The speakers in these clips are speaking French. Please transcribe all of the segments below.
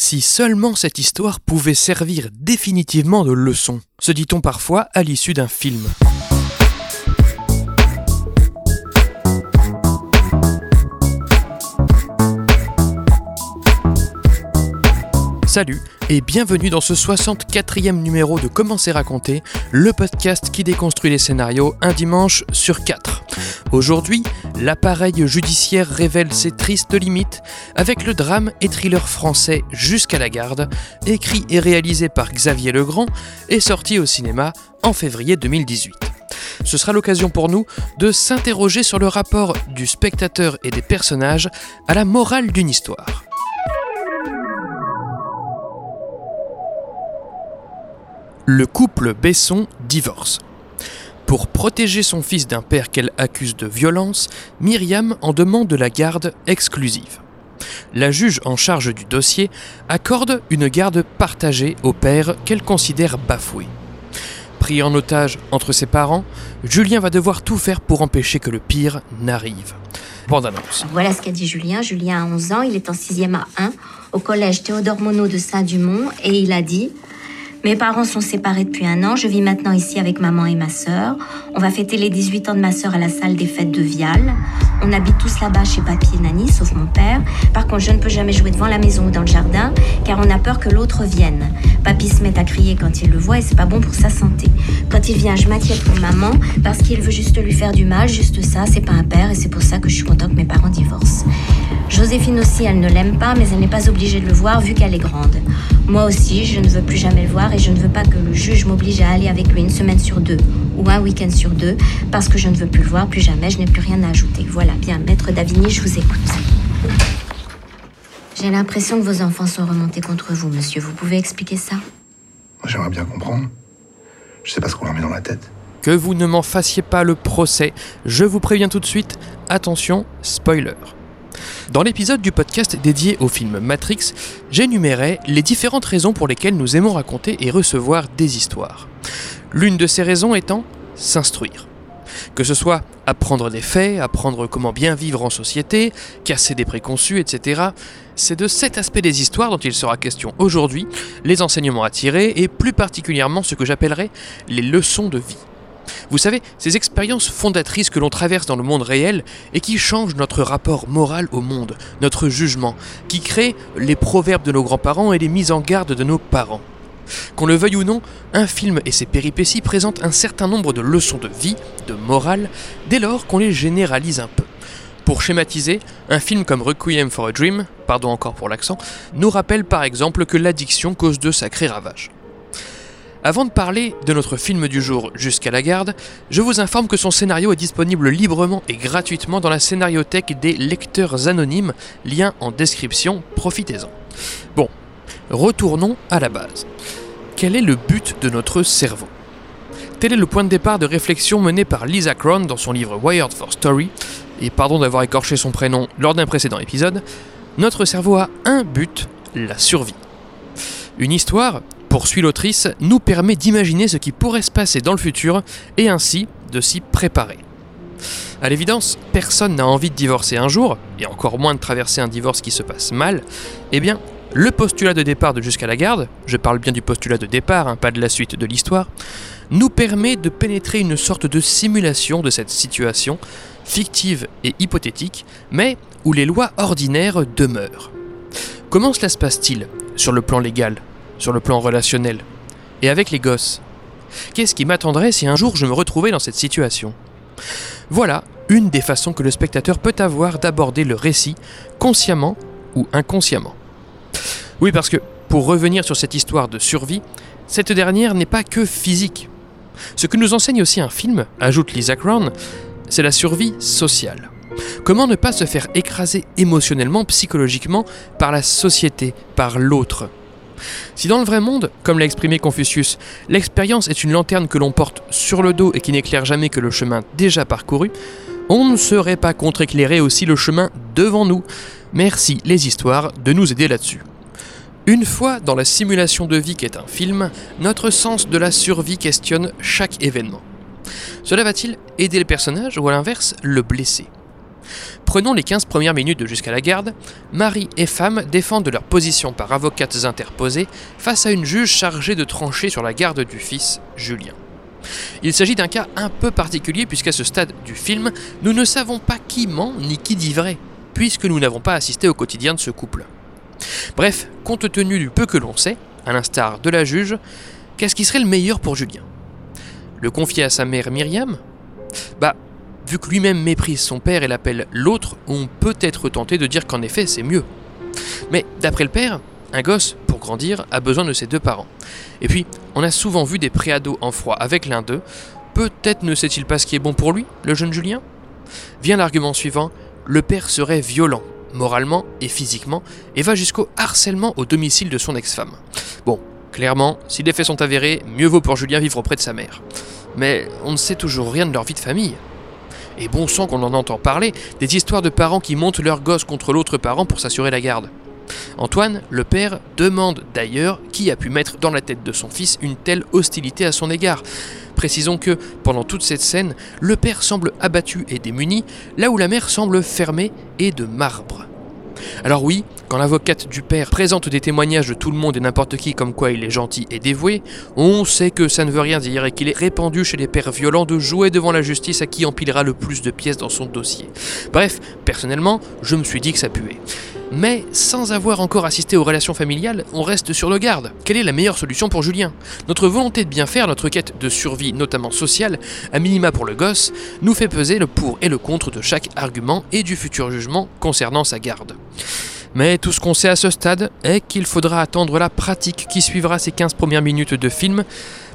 Si seulement cette histoire pouvait servir définitivement de leçon, se dit-on parfois à l'issue d'un film. Salut et bienvenue dans ce 64e numéro de Comment c'est raconté, le podcast qui déconstruit les scénarios un dimanche sur quatre. Aujourd'hui, l'appareil judiciaire révèle ses tristes limites avec le drame et thriller français Jusqu'à la garde, écrit et réalisé par Xavier Legrand et sorti au cinéma en février 2018. Ce sera l'occasion pour nous de s'interroger sur le rapport du spectateur et des personnages à la morale d'une histoire. Le couple Besson divorce. Pour protéger son fils d'un père qu'elle accuse de violence, Myriam en demande la garde exclusive. La juge en charge du dossier accorde une garde partagée au père qu'elle considère bafoué. Pris en otage entre ses parents, Julien va devoir tout faire pour empêcher que le pire n'arrive. Annonce. Voilà ce qu'a dit Julien. Julien a 11 ans, il est en 6e à 1 au collège Théodore Monod de Saint-Dumont et il a dit mes parents sont séparés depuis un an. Je vis maintenant ici avec maman et ma sœur. On va fêter les 18 ans de ma sœur à la salle des fêtes de Vial. On habite tous là-bas chez papy et Nani, sauf mon père. Par contre, je ne peux jamais jouer devant la maison ou dans le jardin, car on a peur que l'autre vienne. Papy se met à crier quand il le voit et c'est pas bon pour sa santé. Quand il vient, je m'inquiète pour maman, parce qu'il veut juste lui faire du mal, juste ça, c'est pas un père et c'est pour ça que je suis contente que mes parents divorcent. Joséphine aussi, elle ne l'aime pas, mais elle n'est pas obligée de le voir vu qu'elle est grande. Moi aussi, je ne veux plus jamais le voir et je ne veux pas que le juge m'oblige à aller avec lui une semaine sur deux ou un week-end sur deux parce que je ne veux plus le voir, plus jamais, je n'ai plus rien à ajouter. Voilà, bien, maître Davigny, je vous écoute. J'ai l'impression que vos enfants sont remontés contre vous, monsieur. Vous pouvez expliquer ça? J'aimerais bien comprendre. Je sais pas ce qu'on leur met dans la tête. Que vous ne m'en fassiez pas le procès, je vous préviens tout de suite, attention, spoiler. Dans l'épisode du podcast dédié au film Matrix, j'énumérais les différentes raisons pour lesquelles nous aimons raconter et recevoir des histoires. L'une de ces raisons étant s'instruire. Que ce soit apprendre des faits, apprendre comment bien vivre en société, casser des préconçus, etc. C'est de cet aspect des histoires dont il sera question aujourd'hui, les enseignements à tirer et plus particulièrement ce que j'appellerais les leçons de vie. Vous savez, ces expériences fondatrices que l'on traverse dans le monde réel et qui changent notre rapport moral au monde, notre jugement, qui créent les proverbes de nos grands-parents et les mises en garde de nos parents. Qu'on le veuille ou non, un film et ses péripéties présentent un certain nombre de leçons de vie, de morale, dès lors qu'on les généralise un peu. Pour schématiser, un film comme Requiem for a Dream, pardon encore pour l'accent, nous rappelle par exemple que l'addiction cause de sacrés ravages. Avant de parler de notre film du jour Jusqu'à la garde, je vous informe que son scénario est disponible librement et gratuitement dans la scénariothèque des lecteurs anonymes, lien en description, profitez-en. Bon, retournons à la base. Quel est le but de notre cerveau? Tel est le point de départ de réflexion mené par Lisa Cron dans son livre Wired for Story, et pardon d'avoir écorché son prénom lors d'un précédent épisode, notre cerveau a un but, la survie. Une histoire, poursuit l'autrice, nous permet d'imaginer ce qui pourrait se passer dans le futur et ainsi de s'y préparer. À l'évidence, personne n'a envie de divorcer un jour, et encore moins de traverser un divorce qui se passe mal. Eh bien, le postulat de départ de Jusqu'à la garde, je parle bien du postulat de départ, hein, pas de la suite de l'histoire, nous permet de pénétrer une sorte de simulation de cette situation, fictive et hypothétique, mais où les lois ordinaires demeurent. Comment cela se passe-t-il sur le plan légal? Sur le plan relationnel Et avec les gosses Qu'est-ce qui m'attendrait si un jour je me retrouvais dans cette situation? Voilà une des façons que le spectateur peut avoir d'aborder le récit, consciemment ou inconsciemment. Oui, parce que, pour revenir sur cette histoire de survie, cette dernière n'est pas que physique. Ce que nous enseigne aussi un film, ajoute Lisa Crown, c'est la survie sociale. Comment ne pas se faire écraser émotionnellement, psychologiquement, par la société, par l'autre? Si dans le vrai monde, comme l'a exprimé Confucius, l'expérience est une lanterne que l'on porte sur le dos et qui n'éclaire jamais que le chemin déjà parcouru, on ne serait pas contre-éclairer aussi le chemin devant nous. Merci les histoires de nous aider là-dessus. Une fois dans la simulation de vie qu'est un film, notre sens de la survie questionne chaque événement. Cela va-t-il aider le personnage ou à l'inverse le blesser? Prenons les 15 premières minutes de Jusqu'à la garde. Marie et femme défendent leur position par avocates interposées face à une juge chargée de trancher sur la garde du fils, Julien. Il s'agit d'un cas un peu particulier puisqu'à ce stade du film, nous ne savons pas qui ment ni qui dit vrai, puisque nous n'avons pas assisté au quotidien de ce couple. Bref, compte tenu du peu que l'on sait, à l'instar de la juge, qu'est-ce qui serait le meilleur pour Julien? Le confier à sa mère Myriam? Bah, Vu que lui-même méprise son père et l'appelle l'autre, on peut être tenté de dire qu'en effet c'est mieux. Mais d'après le père, un gosse, pour grandir, a besoin de ses deux parents. Et puis, on a souvent vu des préados en froid avec l'un d'eux. Peut-être ne sait-il pas ce qui est bon pour lui, le jeune Julien? Vient l'argument suivant, le père serait violent, moralement et physiquement, et va jusqu'au harcèlement au domicile de son ex-femme. Bon, clairement, si les faits sont avérés, mieux vaut pour Julien vivre auprès de sa mère. Mais on ne sait toujours rien de leur vie de famille. Et bon sang qu'on en entend parler, des histoires de parents qui montent leur gosse contre l'autre parent pour s'assurer la garde. Antoine, le père, demande d'ailleurs qui a pu mettre dans la tête de son fils une telle hostilité à son égard. Précisons que, pendant toute cette scène, le père semble abattu et démuni, là où la mère semble fermée et de marbre. Alors oui, quand l'avocate du père présente des témoignages de tout le monde et n'importe qui comme quoi il est gentil et dévoué, on sait que ça ne veut rien dire et qu'il est répandu chez les pères violents de jouer devant la justice à qui empilera le plus de pièces dans son dossier. Bref, personnellement, je me suis dit que ça puait. Mais sans avoir encore assisté aux relations familiales, on reste sur le garde. Quelle est la meilleure solution pour Julien? Notre volonté de bien faire, notre quête de survie, notamment sociale, à minima pour le gosse, nous fait peser le pour et le contre de chaque argument et du futur jugement concernant sa garde. Mais tout ce qu'on sait à ce stade est qu'il faudra attendre la pratique qui suivra ces 15 premières minutes de film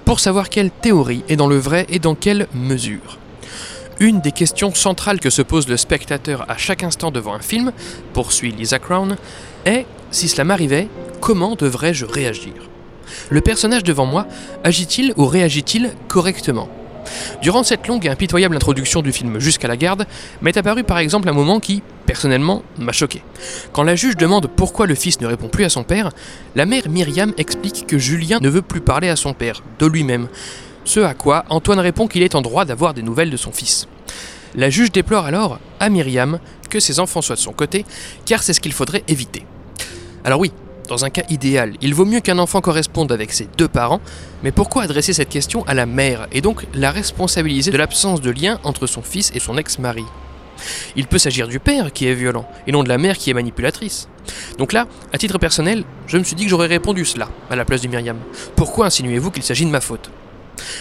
pour savoir quelle théorie est dans le vrai et dans quelle mesure. Une des questions centrales que se pose le spectateur à chaque instant devant un film, poursuit Lisa Crown, est si cela m'arrivait, comment devrais-je réagir? Le personnage devant moi agit-il ou réagit-il correctement? Durant cette longue et impitoyable introduction du film Jusqu'à la garde, m'est apparu par exemple un moment qui, personnellement, m'a choqué. Quand la juge demande pourquoi le fils ne répond plus à son père, la mère Myriam explique que Julien ne veut plus parler à son père, de lui-même. Ce à quoi Antoine répond qu'il est en droit d'avoir des nouvelles de son fils. La juge déplore alors, à Myriam, que ses enfants soient de son côté, car c'est ce qu'il faudrait éviter. Alors oui, dans un cas idéal, il vaut mieux qu'un enfant corresponde avec ses deux parents, mais pourquoi adresser cette question à la mère et donc la responsabiliser de l'absence de lien entre son fils et son ex-mari? Il peut s'agir du père qui est violent et non de la mère qui est manipulatrice. Donc là, à titre personnel, je me suis dit que j'aurais répondu cela à la place de Myriam. Pourquoi insinuez-vous qu'il s'agit de ma faute?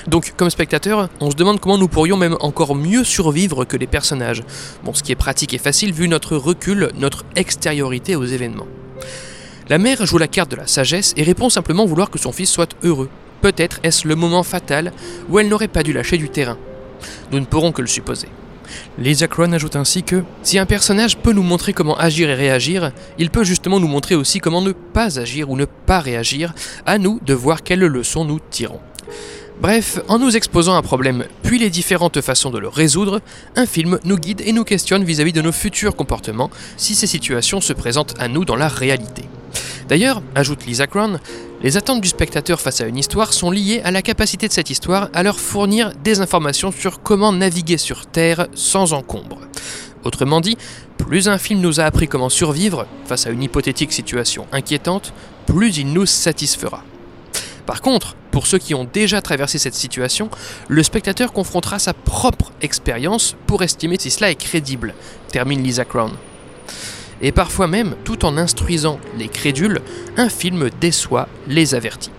Donc, comme spectateur, on se demande comment nous pourrions même encore mieux survivre que les personnages. Bon, ce qui est pratique et facile vu notre recul, notre extériorité aux événements. La mère joue la carte de la sagesse et répond simplement vouloir que son fils soit heureux. Peut-être est-ce le moment fatal où elle n'aurait pas dû lâcher du terrain. Nous ne pourrons que le supposer. Lisa Cron ajoute ainsi que si un personnage peut nous montrer comment agir et réagir, il peut justement nous montrer aussi comment ne pas agir ou ne pas réagir, à nous de voir quelles leçons nous tirons. Bref, en nous exposant un problème, puis les différentes façons de le résoudre, un film nous guide et nous questionne vis-à-vis de nos futurs comportements si ces situations se présentent à nous dans la réalité. D'ailleurs, ajoute Lisa Crown, les attentes du spectateur face à une histoire sont liées à la capacité de cette histoire à leur fournir des informations sur comment naviguer sur Terre sans encombre. Autrement dit, plus un film nous a appris comment survivre face à une hypothétique situation inquiétante, plus il nous satisfera. Par contre, pour ceux qui ont déjà traversé cette situation, le spectateur confrontera sa propre expérience pour estimer si cela est crédible, termine Lisa Crown. Et parfois même, tout en instruisant les crédules, un film déçoit les avertis.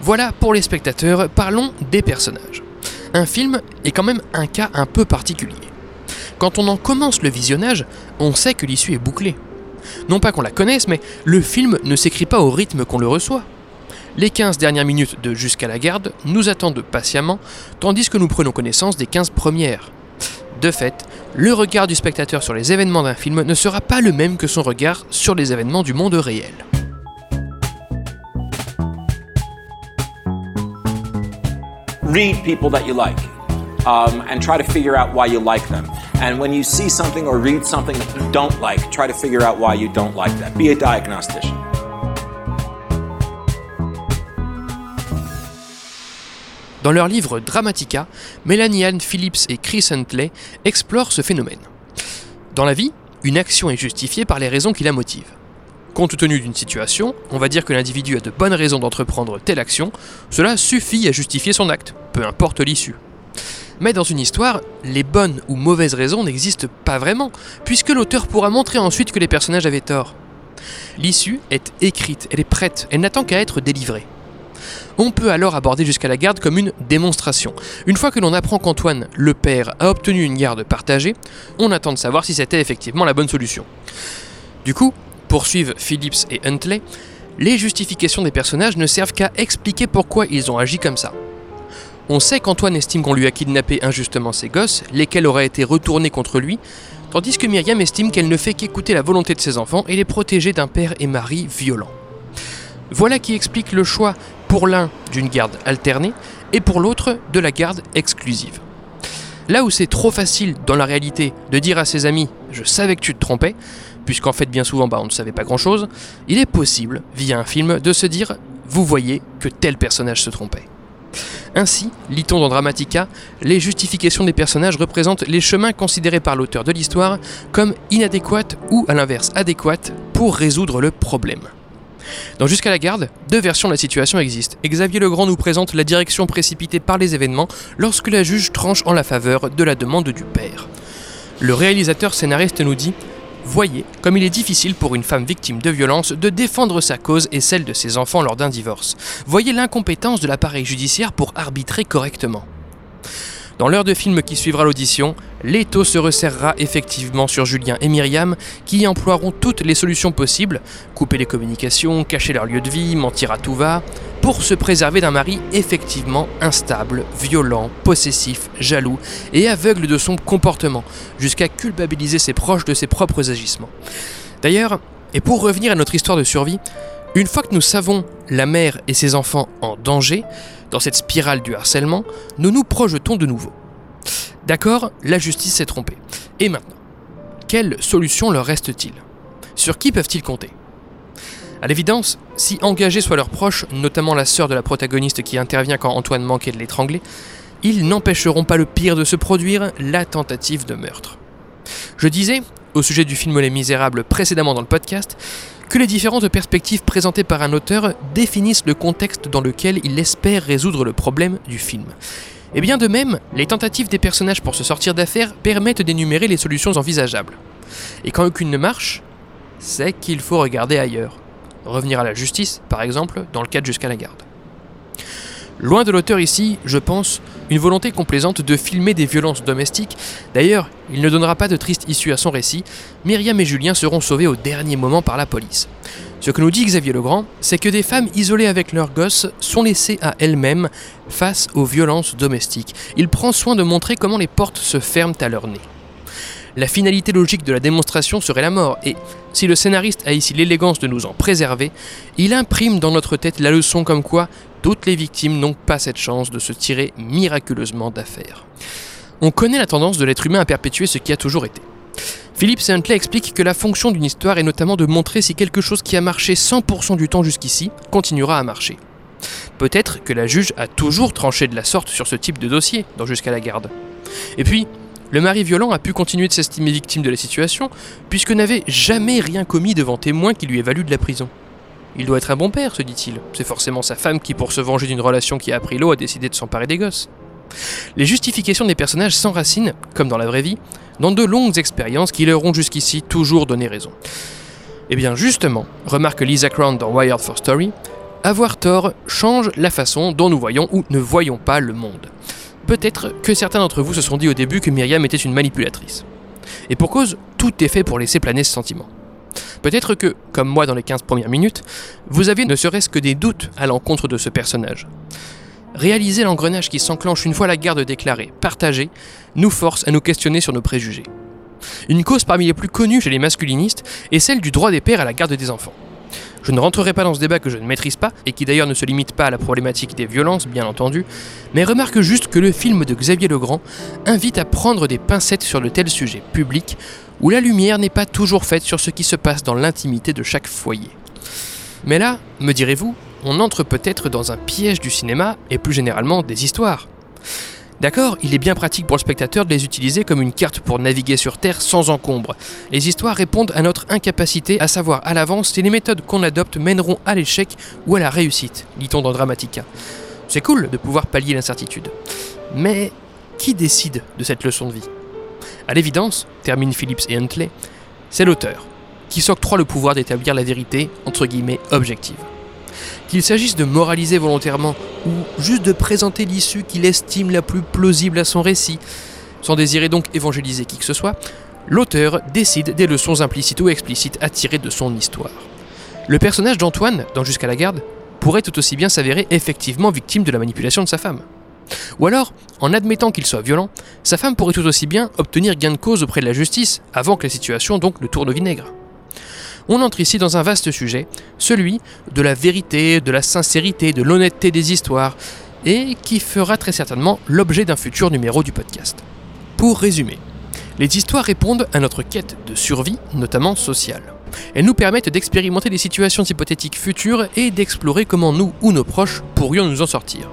Voilà pour les spectateurs, parlons des personnages. Un film est quand même un cas un peu particulier. Quand on en commence le visionnage, on sait que l'issue est bouclée. Non pas qu'on la connaisse, mais le film ne s'écrit pas au rythme qu'on le reçoit. Les 15 dernières minutes de Jusqu'à la garde nous attendent patiemment, tandis que nous prenons connaissance des 15 premières. De fait, le regard du spectateur sur les événements d'un film ne sera pas le même que son regard sur les événements du monde réel. Read people that you like um, and try to figure out why you like them. And when you see something or read something that you don't like, try to figure out why you don't like that. Be a diagnostician. Dans leur livre Dramatica, Melanie Ann Phillips et Chris Huntley explorent ce phénomène. Dans la vie, une action est justifiée par les raisons qui la motivent. Compte tenu d'une situation, on va dire que l'individu a de bonnes raisons d'entreprendre telle action, cela suffit à justifier son acte, peu importe l'issue. Mais dans une histoire, les bonnes ou mauvaises raisons n'existent pas vraiment, puisque l'auteur pourra montrer ensuite que les personnages avaient tort. L'issue est écrite, elle est prête, elle n'attend qu'à être délivrée. On peut alors aborder jusqu'à la garde comme une démonstration. Une fois que l'on apprend qu'Antoine, le père, a obtenu une garde partagée, on attend de savoir si c'était effectivement la bonne solution. Du coup, poursuivent Phillips et Huntley, les justifications des personnages ne servent qu'à expliquer pourquoi ils ont agi comme ça. On sait qu'Antoine estime qu'on lui a kidnappé injustement ses gosses, lesquels auraient été retournés contre lui, tandis que Myriam estime qu'elle ne fait qu'écouter la volonté de ses enfants et les protéger d'un père et mari violents. Voilà qui explique le choix pour l'un d'une garde alternée et pour l'autre de la garde exclusive. Là où c'est trop facile dans la réalité de dire à ses amis Je savais que tu te trompais, puisqu'en fait bien souvent bah, on ne savait pas grand chose, il est possible, via un film, de se dire Vous voyez que tel personnage se trompait. Ainsi, lit-on dans Dramatica, les justifications des personnages représentent les chemins considérés par l'auteur de l'histoire comme inadéquates ou à l'inverse adéquates pour résoudre le problème. Dans Jusqu'à la garde, deux versions de la situation existent, Xavier Legrand nous présente la direction précipitée par les événements lorsque la juge tranche en la faveur de la demande du père. Le réalisateur scénariste nous dit Voyez comme il est difficile pour une femme victime de violence de défendre sa cause et celle de ses enfants lors d'un divorce. Voyez l'incompétence de l'appareil judiciaire pour arbitrer correctement. Dans l'heure de film qui suivra l'audition, l'étau se resserrera effectivement sur Julien et Myriam qui emploieront toutes les solutions possibles, couper les communications, cacher leur lieu de vie, mentir à tout va, pour se préserver d'un mari effectivement instable, violent, possessif, jaloux et aveugle de son comportement, jusqu'à culpabiliser ses proches de ses propres agissements. D'ailleurs, et pour revenir à notre histoire de survie, une fois que nous savons la mère et ses enfants en danger, dans cette spirale du harcèlement, nous nous projetons de nouveau. D'accord, la justice s'est trompée. Et maintenant Quelle solution leur reste-t-il? Sur qui peuvent-ils compter? À l'évidence, si engagés soient leurs proches, notamment la sœur de la protagoniste qui intervient quand Antoine manquait de l'étrangler, ils n'empêcheront pas le pire de se produire, la tentative de meurtre. Je disais, au sujet du film Les Misérables précédemment dans le podcast, que les différentes perspectives présentées par un auteur définissent le contexte dans lequel il espère résoudre le problème du film. Et bien de même, les tentatives des personnages pour se sortir d'affaire permettent d'énumérer les solutions envisageables. Et quand aucune ne marche, c'est qu'il faut regarder ailleurs. Revenir à la justice, par exemple, dans le cadre jusqu'à la garde. Loin de l'auteur ici, je pense, une volonté complaisante de filmer des violences domestiques. D'ailleurs, il ne donnera pas de triste issue à son récit. Myriam et Julien seront sauvés au dernier moment par la police. Ce que nous dit Xavier Legrand, c'est que des femmes isolées avec leurs gosses sont laissées à elles-mêmes face aux violences domestiques. Il prend soin de montrer comment les portes se ferment à leur nez. La finalité logique de la démonstration serait la mort, et si le scénariste a ici l'élégance de nous en préserver, il imprime dans notre tête la leçon comme quoi toutes les victimes n'ont pas cette chance de se tirer miraculeusement d'affaire. On connaît la tendance de l'être humain à perpétuer ce qui a toujours été. Philippe Huntley explique que la fonction d'une histoire est notamment de montrer si quelque chose qui a marché 100% du temps jusqu'ici continuera à marcher. Peut-être que la juge a toujours tranché de la sorte sur ce type de dossier, dans Jusqu'à la garde. Et puis, le mari violent a pu continuer de s'estimer victime de la situation, puisque n'avait jamais rien commis devant témoin qui lui ait valu de la prison. Il doit être un bon père, se dit-il. C'est forcément sa femme qui, pour se venger d'une relation qui a pris l'eau, a décidé de s'emparer des gosses. Les justifications des personnages s'enracinent, comme dans la vraie vie, dans de longues expériences qui leur ont jusqu'ici toujours donné raison. Et eh bien justement, remarque Lisa Crown dans Wired for Story, avoir tort change la façon dont nous voyons ou ne voyons pas le monde. Peut-être que certains d'entre vous se sont dit au début que Myriam était une manipulatrice. Et pour cause, tout est fait pour laisser planer ce sentiment. Peut-être que, comme moi dans les 15 premières minutes, vous aviez ne serait-ce que des doutes à l'encontre de ce personnage. Réaliser l'engrenage qui s'enclenche une fois la garde déclarée, partagée, nous force à nous questionner sur nos préjugés. Une cause parmi les plus connues chez les masculinistes est celle du droit des pères à la garde des enfants. Je ne rentrerai pas dans ce débat que je ne maîtrise pas, et qui d'ailleurs ne se limite pas à la problématique des violences, bien entendu, mais remarque juste que le film de Xavier Legrand invite à prendre des pincettes sur de tels sujets publics, où la lumière n'est pas toujours faite sur ce qui se passe dans l'intimité de chaque foyer. Mais là, me direz-vous, on entre peut-être dans un piège du cinéma, et plus généralement des histoires. D'accord, il est bien pratique pour le spectateur de les utiliser comme une carte pour naviguer sur Terre sans encombre. Les histoires répondent à notre incapacité à savoir à l'avance si les méthodes qu'on adopte mèneront à l'échec ou à la réussite, dit-on dans Dramatica. C'est cool de pouvoir pallier l'incertitude. Mais qui décide de cette leçon de vie? À l'évidence, terminent Phillips et Huntley, c'est l'auteur, qui s'octroie le pouvoir d'établir la vérité, entre guillemets, objective. Qu'il s'agisse de moraliser volontairement ou juste de présenter l'issue qu'il estime la plus plausible à son récit, sans désirer donc évangéliser qui que ce soit, l'auteur décide des leçons implicites ou explicites à tirer de son histoire. Le personnage d'Antoine, dans Jusqu'à la garde, pourrait tout aussi bien s'avérer effectivement victime de la manipulation de sa femme. Ou alors, en admettant qu'il soit violent, sa femme pourrait tout aussi bien obtenir gain de cause auprès de la justice, avant que la situation donc le tourne au vinaigre. On entre ici dans un vaste sujet, celui de la vérité, de la sincérité, de l'honnêteté des histoires, et qui fera très certainement l'objet d'un futur numéro du podcast. Pour résumer, les histoires répondent à notre quête de survie, notamment sociale. Elles nous permettent d'expérimenter des situations hypothétiques futures et d'explorer comment nous ou nos proches pourrions nous en sortir.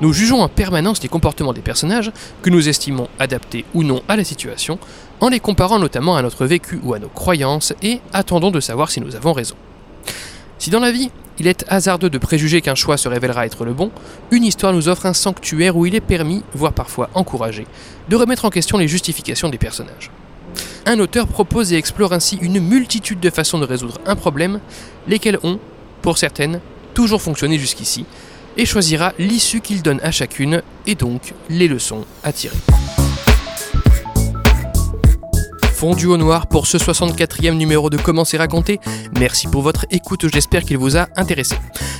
Nous jugeons en permanence les comportements des personnages, que nous estimons adaptés ou non à la situation, en les comparant notamment à notre vécu ou à nos croyances, et attendons de savoir si nous avons raison. Si dans la vie, il est hasardeux de préjuger qu'un choix se révélera être le bon, une histoire nous offre un sanctuaire où il est permis, voire parfois encouragé, de remettre en question les justifications des personnages. Un auteur propose et explore ainsi une multitude de façons de résoudre un problème, lesquelles ont, pour certaines, toujours fonctionné jusqu'ici, et choisira l'issue qu'il donne à chacune et donc les leçons à tirer. Fondu au noir pour ce 64e numéro de Comment c'est raconté. Merci pour votre écoute, j'espère qu'il vous a intéressé.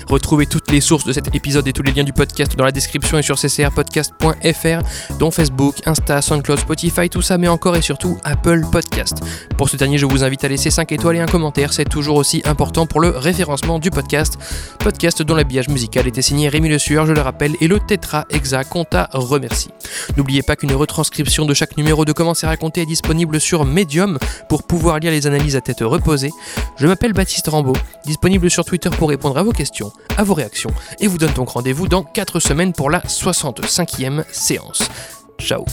Retrouvez toutes les sources de cet épisode et tous les liens du podcast dans la description et sur ccrpodcast.fr, dont Facebook, Insta, SoundCloud, Spotify, tout ça, mais encore et surtout Apple Podcast. Pour ce dernier, je vous invite à laisser 5 étoiles et un commentaire, c'est toujours aussi important pour le référencement du podcast. Podcast dont l'habillage musical était signé Rémi Le Sueur, je le rappelle, et le Tetra Exact qu'on t'a remercie. N'oubliez pas qu'une retranscription de chaque numéro de Comment c'est raconté est disponible sur Medium pour pouvoir lire les analyses à tête reposée. Je m'appelle Baptiste Rambaud, disponible sur Twitter pour répondre à vos questions, à vos réactions, et vous donne donc rendez-vous dans 4 semaines pour la 65e séance. Ciao